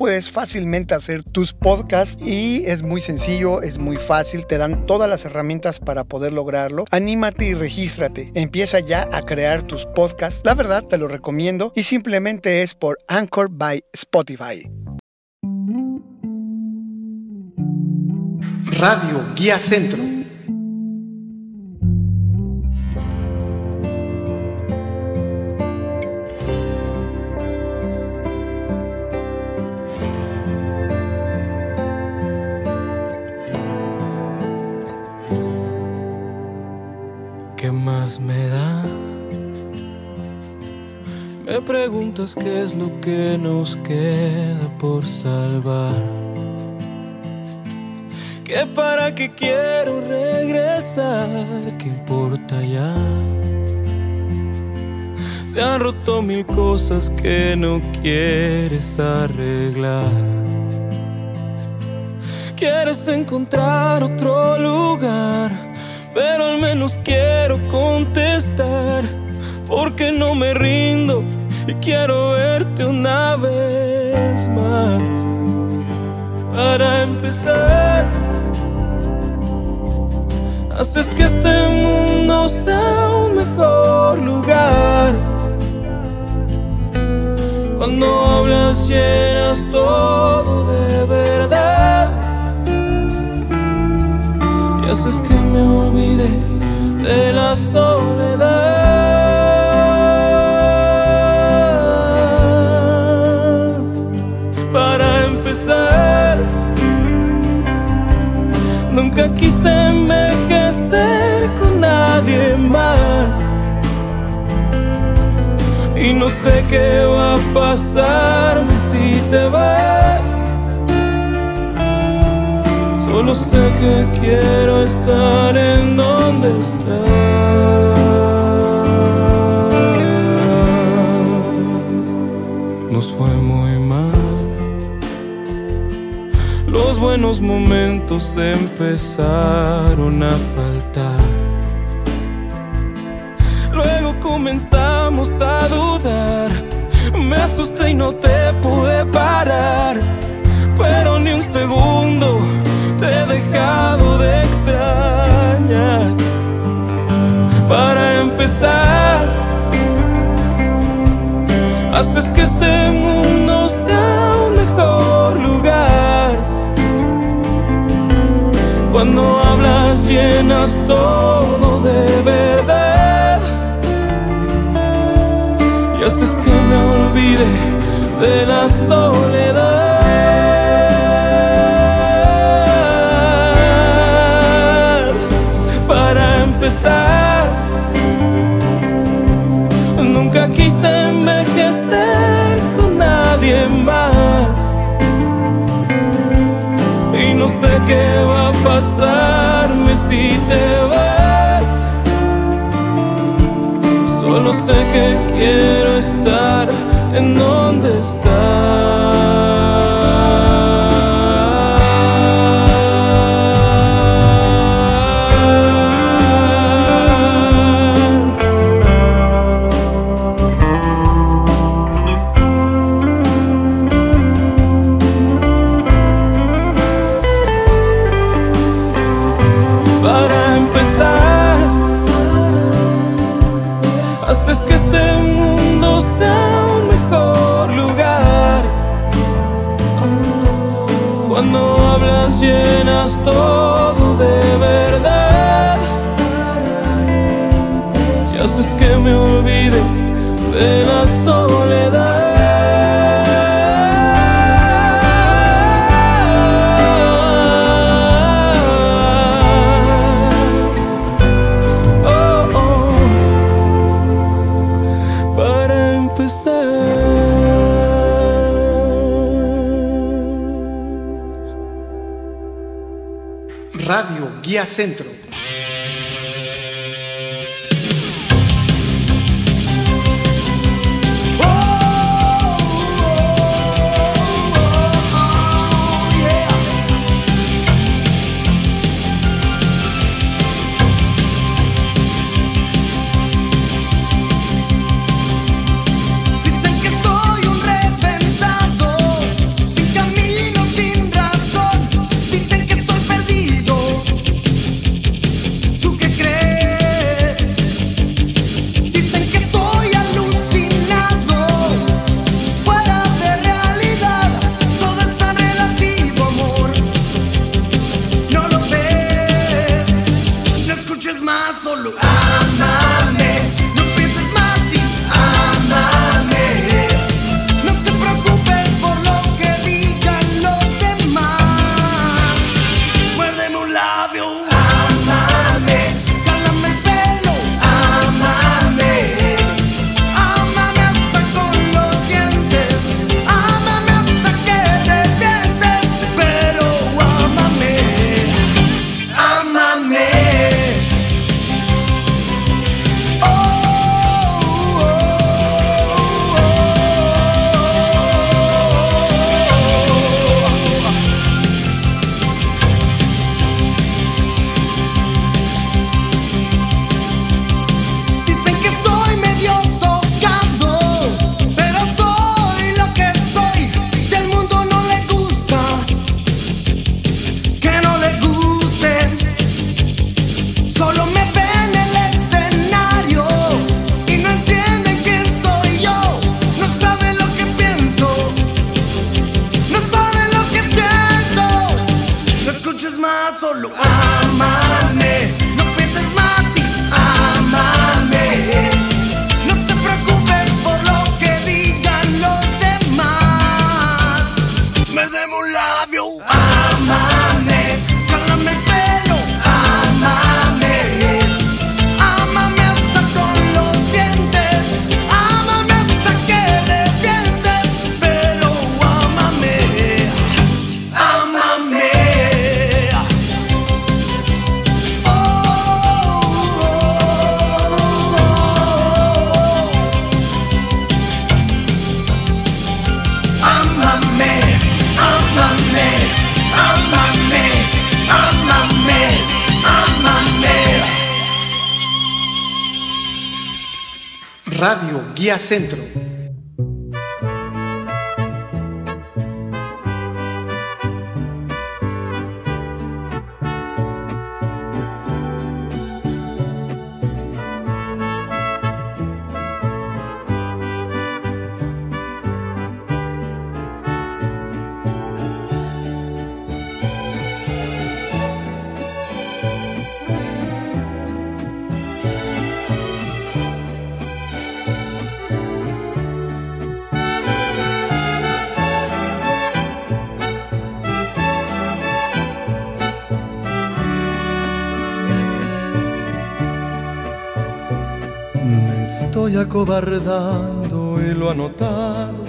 puedes fácilmente hacer tus podcasts y es muy sencillo, es muy fácil, te dan todas las herramientas para poder lograrlo. Anímate y regístrate. Empieza ya a crear tus podcasts. La verdad te lo recomiendo y simplemente es por Anchor by Spotify. Radio Guía Centro. Preguntas qué es lo que nos queda por salvar. Que para qué quiero regresar, ¿qué importa ya? Se han roto mil cosas que no quieres arreglar. Quieres encontrar otro lugar, pero al menos quiero contestar, porque no me rindo y quiero verte una vez más. Para empezar, haces que este mundo sea un mejor lugar. Cuando hablas llenas todo de verdad y haces que me olvide de la soledad. Sé qué va a pasarme si te vas. Solo sé que quiero estar en donde estás. Nos fue muy mal. Los buenos momentos empezaron a faltar. Luego comenzamos a dudar. Me asusté y no te pude parar. Pero ni un segundo te he dejado de extrañar. Para empezar, haces que este mundo sea un mejor lugar. Cuando hablas llenas todo me olvide de la soledad. Para empezar, nunca quise envejecer con nadie más. Y no sé qué va Solo sé que quiero estar en donde estás. Centro. Centro. Acobardando y lo ha notado.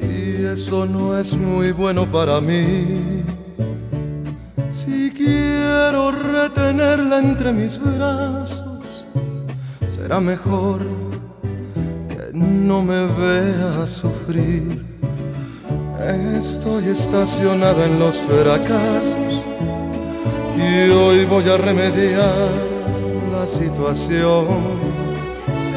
Y eso no es muy bueno para mí. Si quiero retenerla entre mis brazos, será mejor que no me vea sufrir. Estoy estacionado en los fracasos y hoy voy a remediar la situación.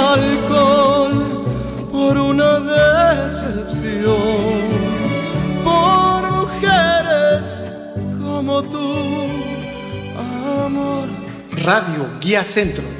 alcohol por una decepción, por mujeres como tú, amor. Radio Guía Centro.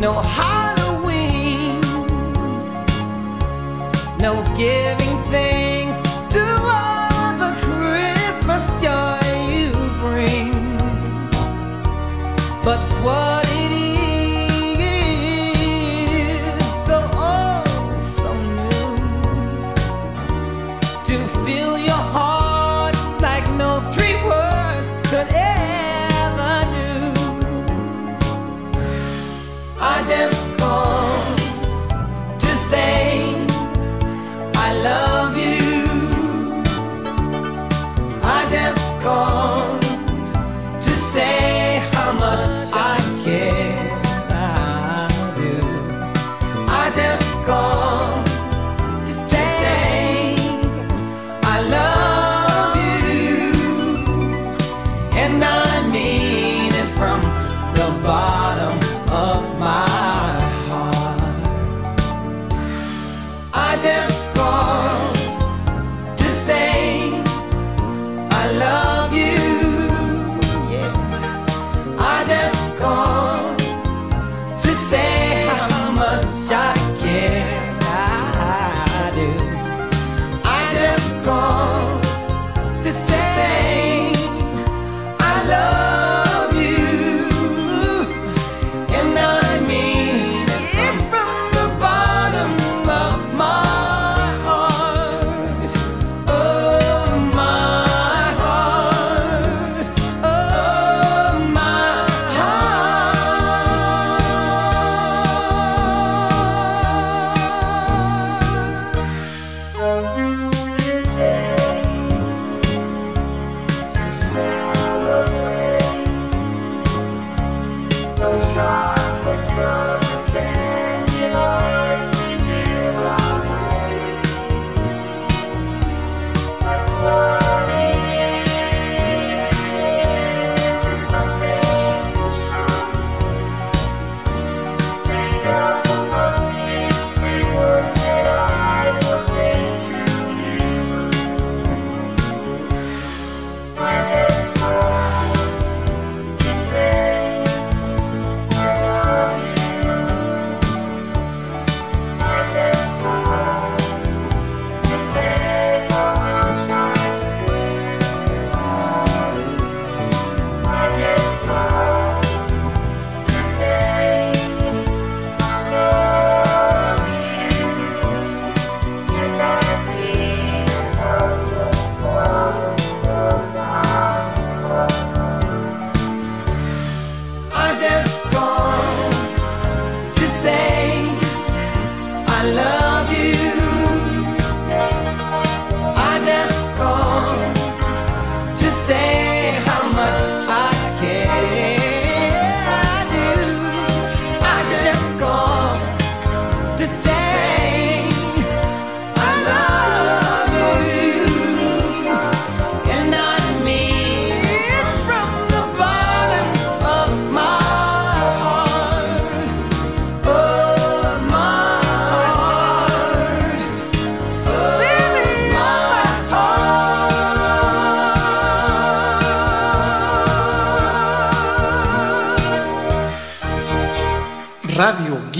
know how call.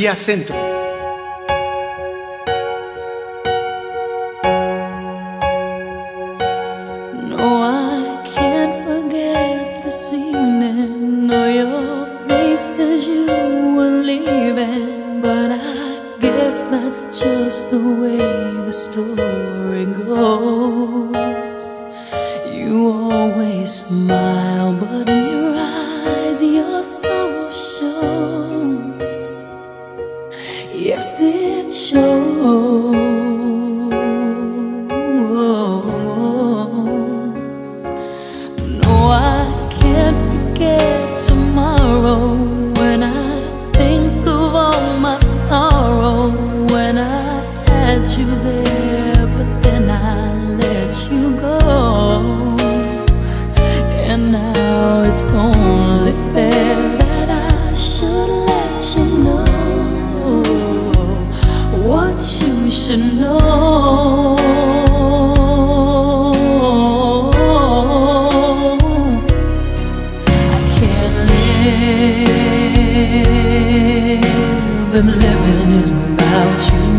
guía centro. live and living is without you.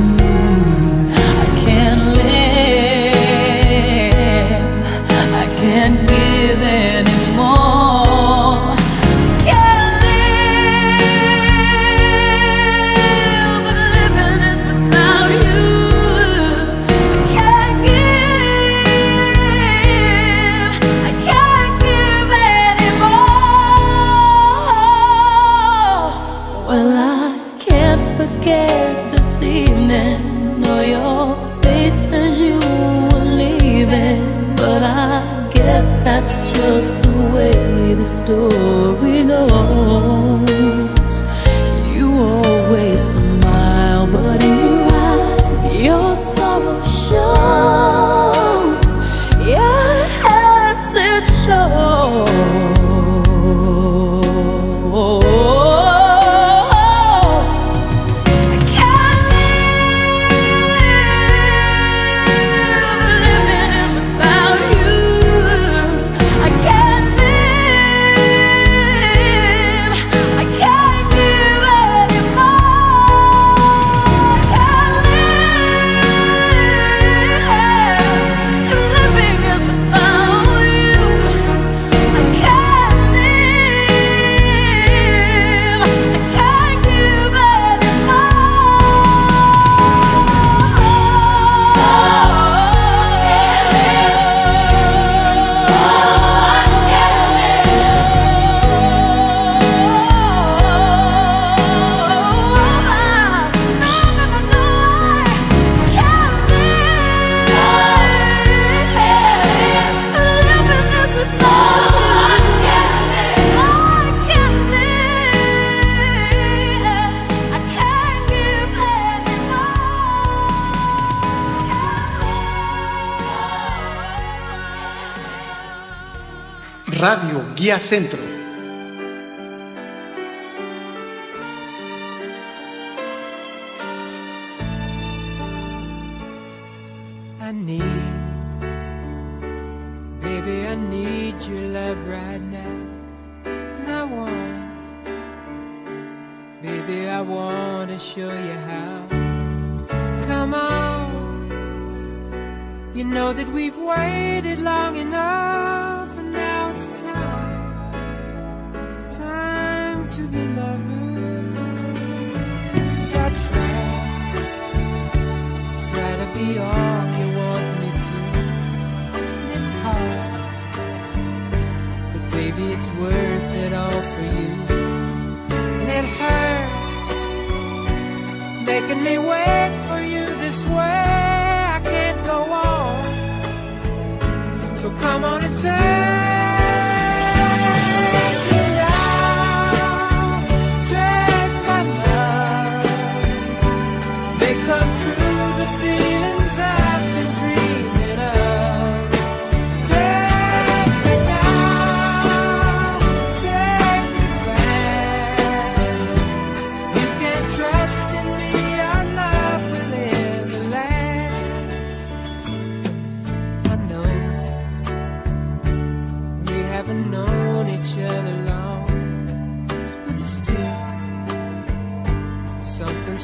Guía Centro.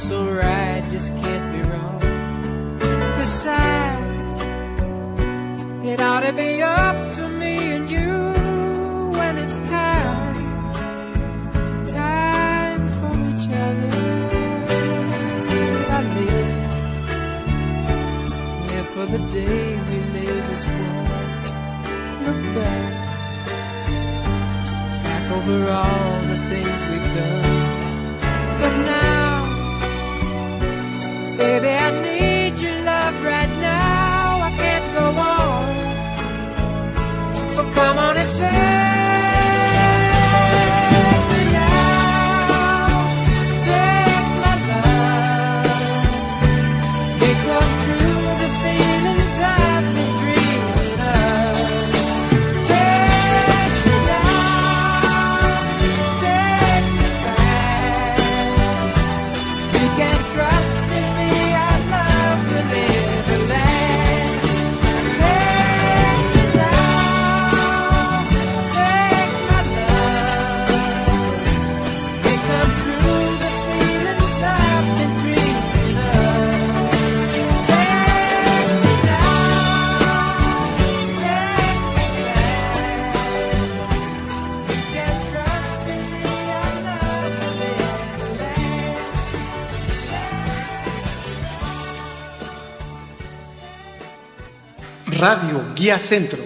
so right just can't be wrong. Besides, it ought to be up to me and you when it's time, time for each other. I live, live for the day we live as one. Look back, back over all. baby, I need. Radio Guía Centro.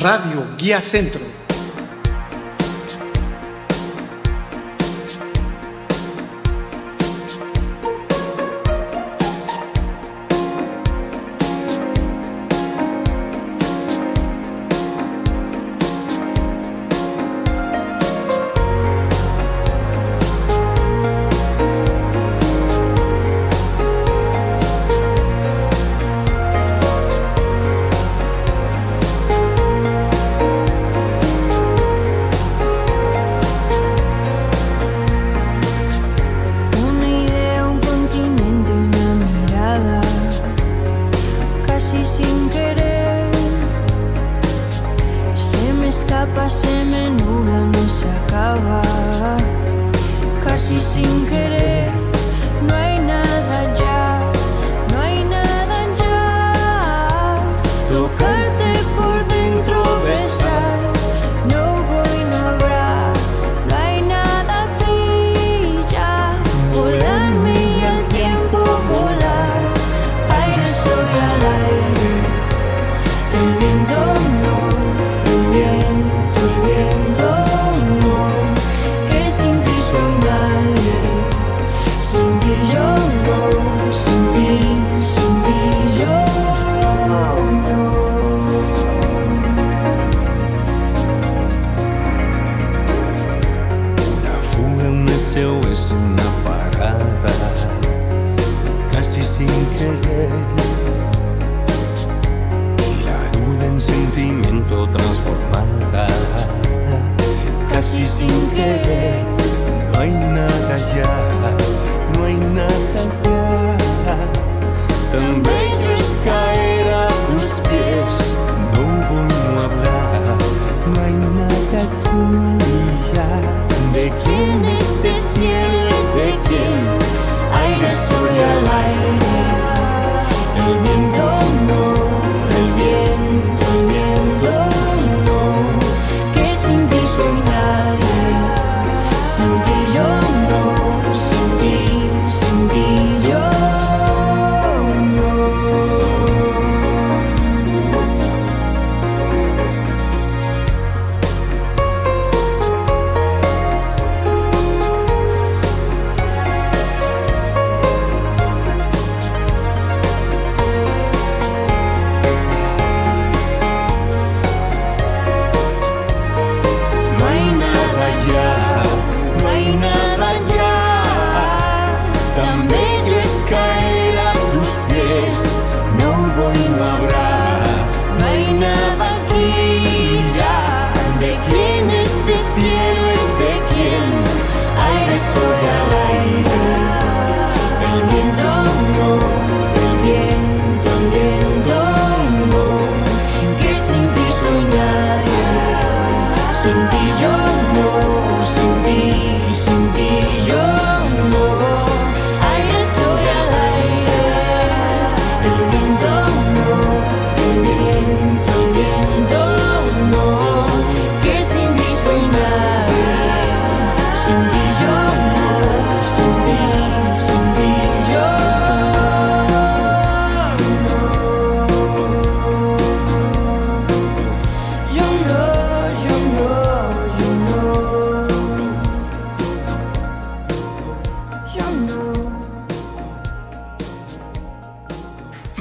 Radio Guía Centro. Nada tuya.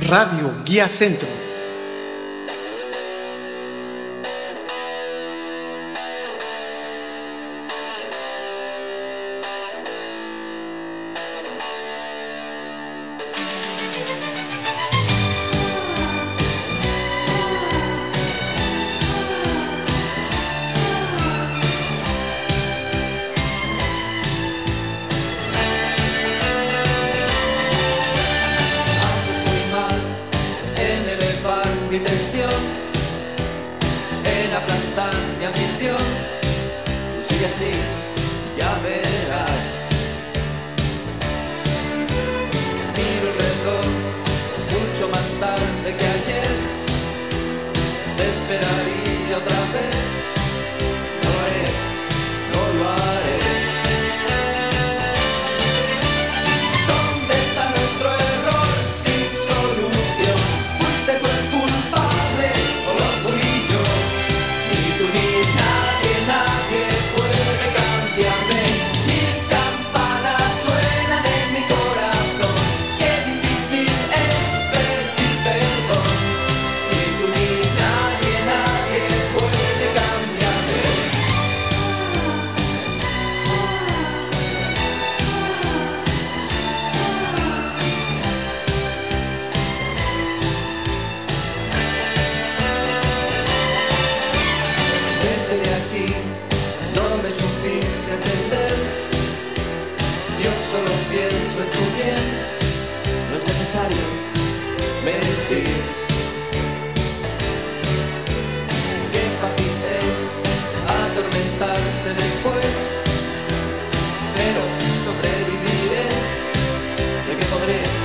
Radio Guía Centro. Atormentarse después, pero sobreviviré, sé que podré,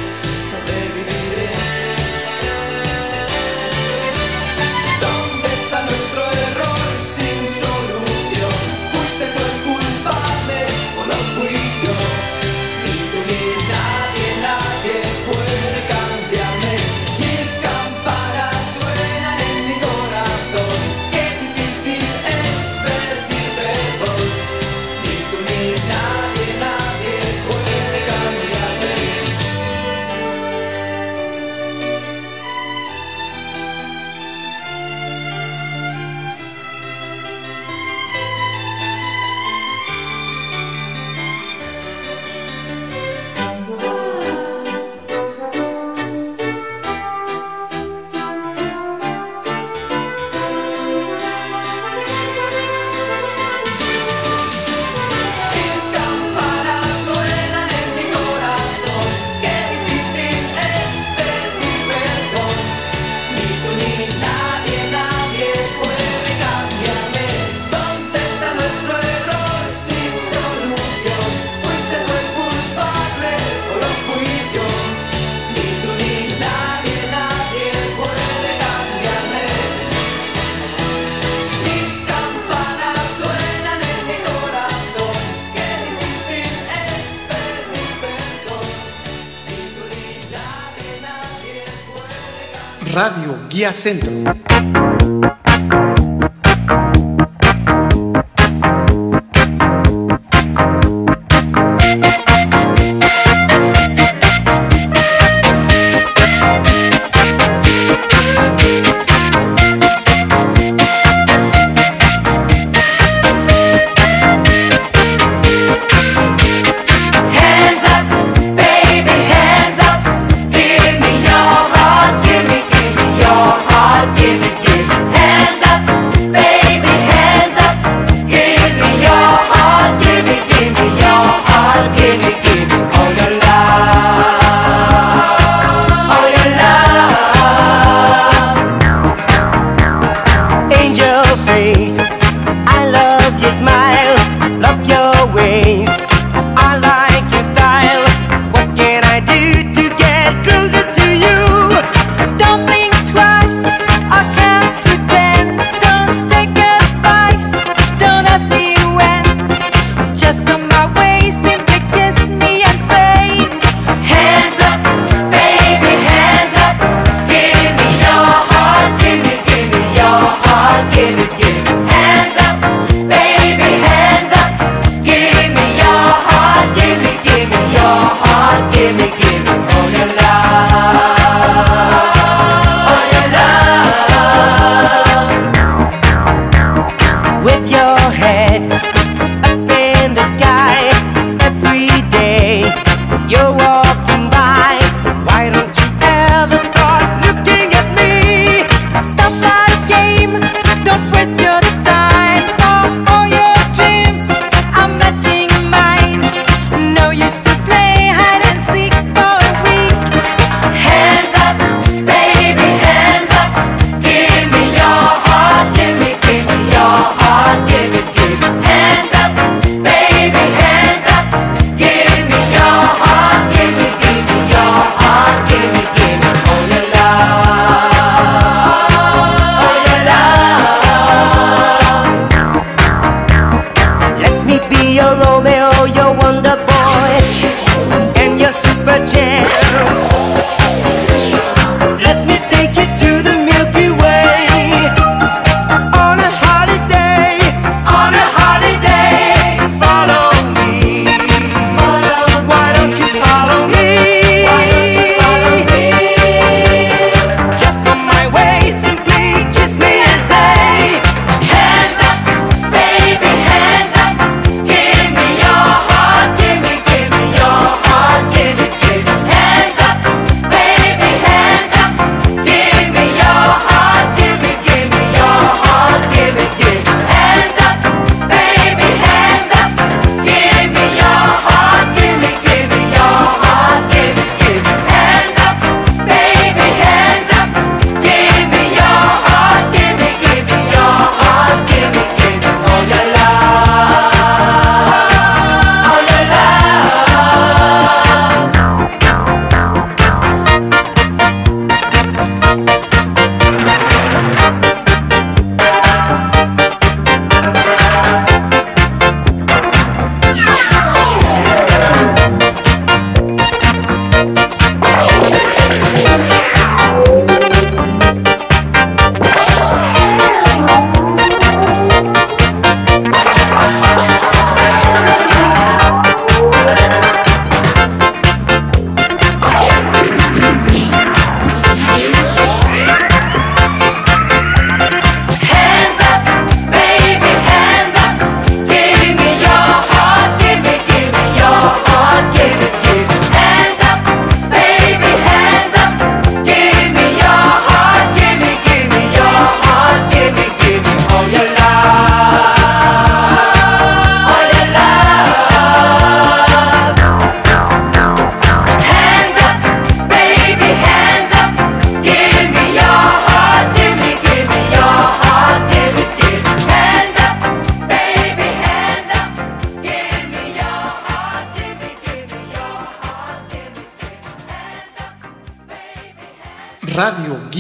Guía Centro.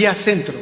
Guía Centro.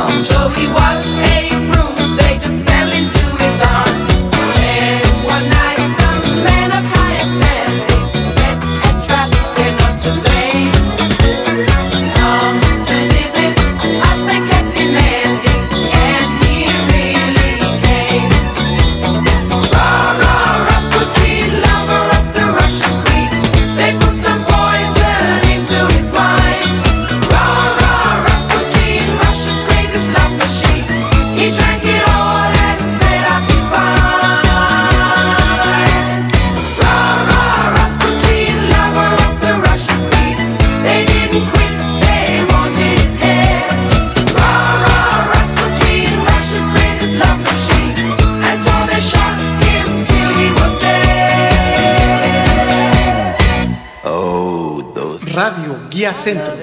mom. So he was a Guía Centro.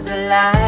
Is alive,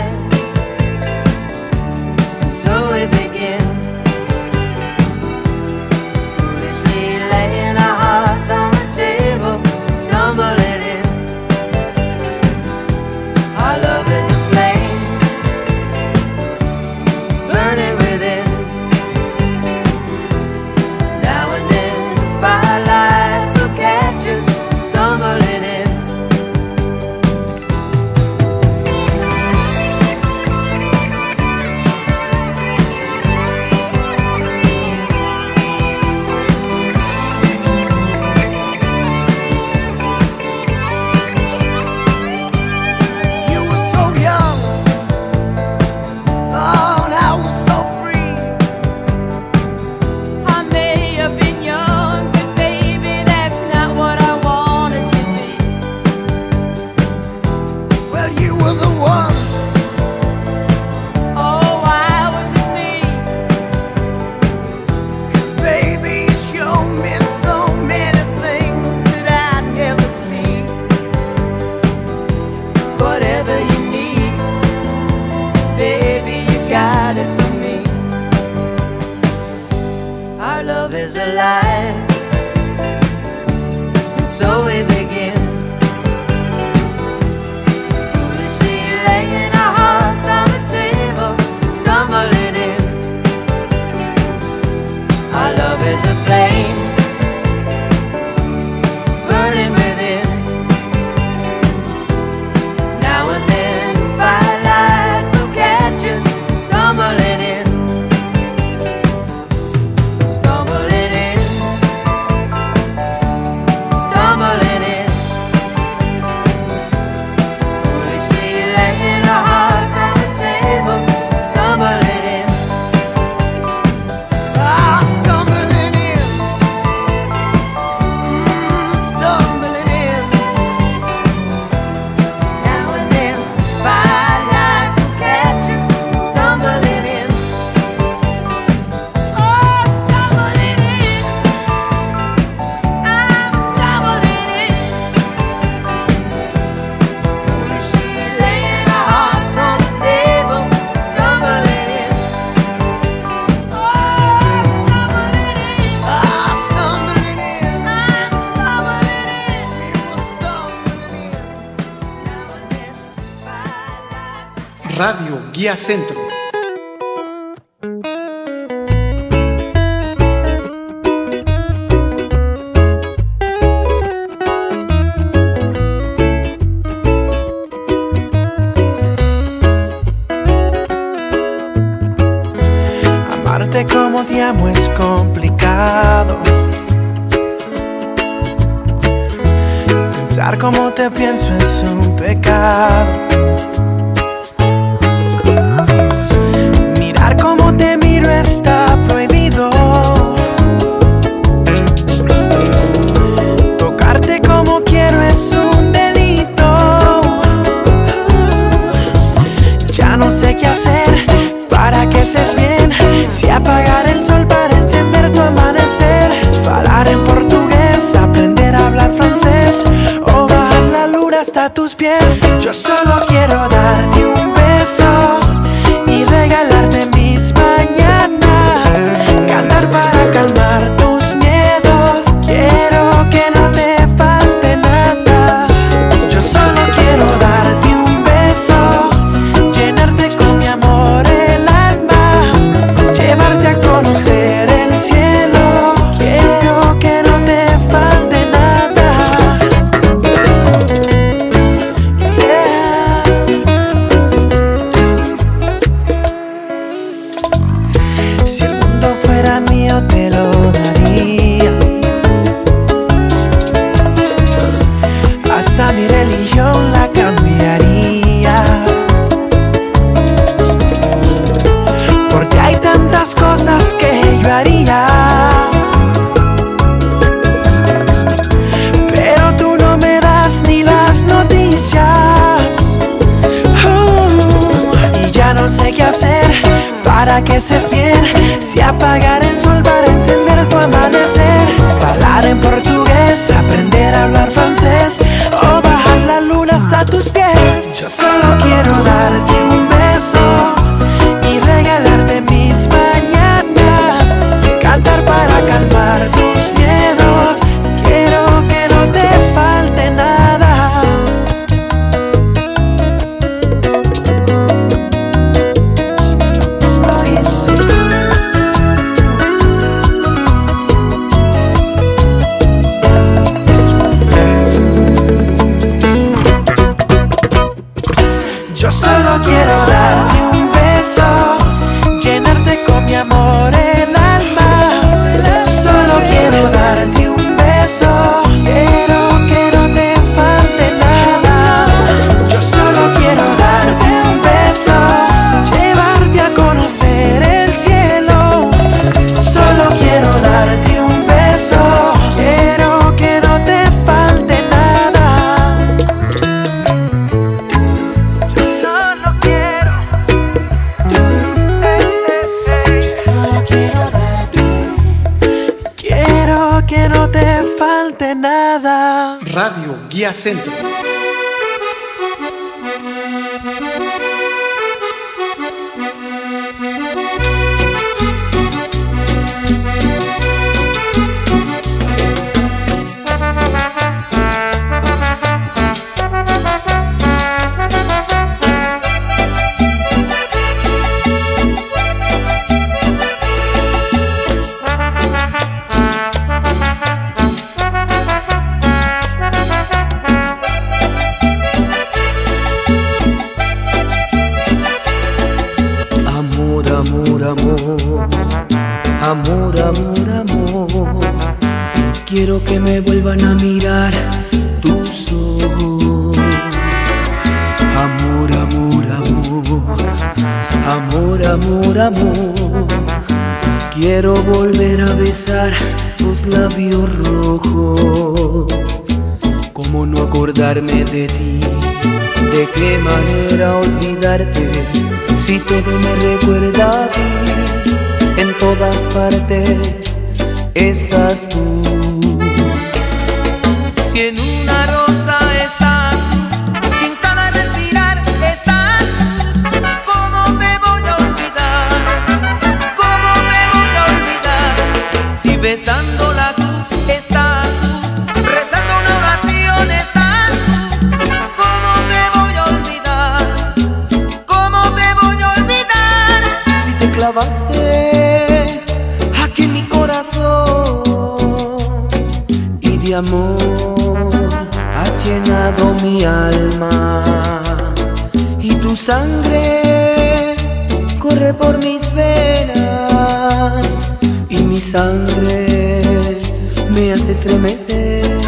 Guía Centro. Solo quiero darte un beso, Centro. Estás tú. Si en una mi alma y tu sangre corre por mis venas y mi sangre me hace estremecer.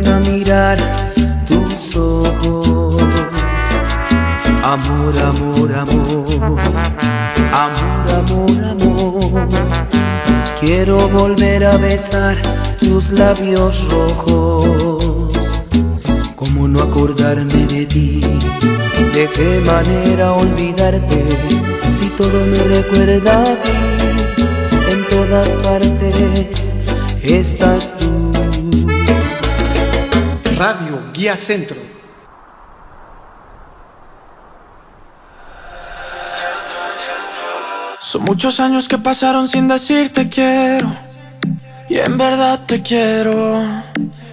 Vuelvan a mirar tus ojos. Amor, amor, amor, amor, amor, amor. Quiero volver a besar tus labios rojos. ¿Cómo no acordarme de ti? ¿De qué manera olvidarte? Si todo me recuerda a ti, en todas partes estás. Radio Guía Centro. Son muchos años que pasaron sin decirte quiero. Y en verdad te quiero.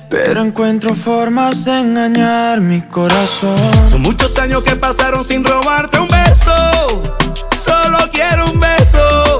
Pero encuentro formas de engañar mi corazón. Son muchos años que pasaron sin robarte un beso. Solo quiero un beso.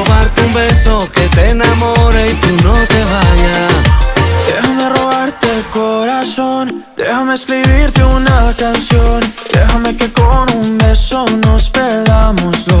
un beso que te enamore y tú no te vayas. Déjame robarte el corazón, déjame escribirte una canción, déjame que con un beso nos perdamos los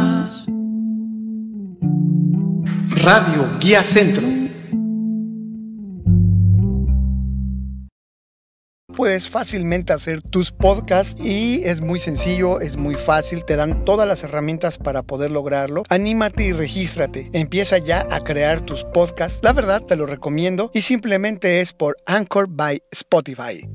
Radio Guía Centro. Puedes fácilmente hacer tus podcasts y es muy sencillo, es muy fácil, te dan todas las herramientas para poder lograrlo. Anímate y regístrate. Empieza ya a crear tus podcasts. La verdad te lo recomiendo y simplemente es por Anchor by Spotify.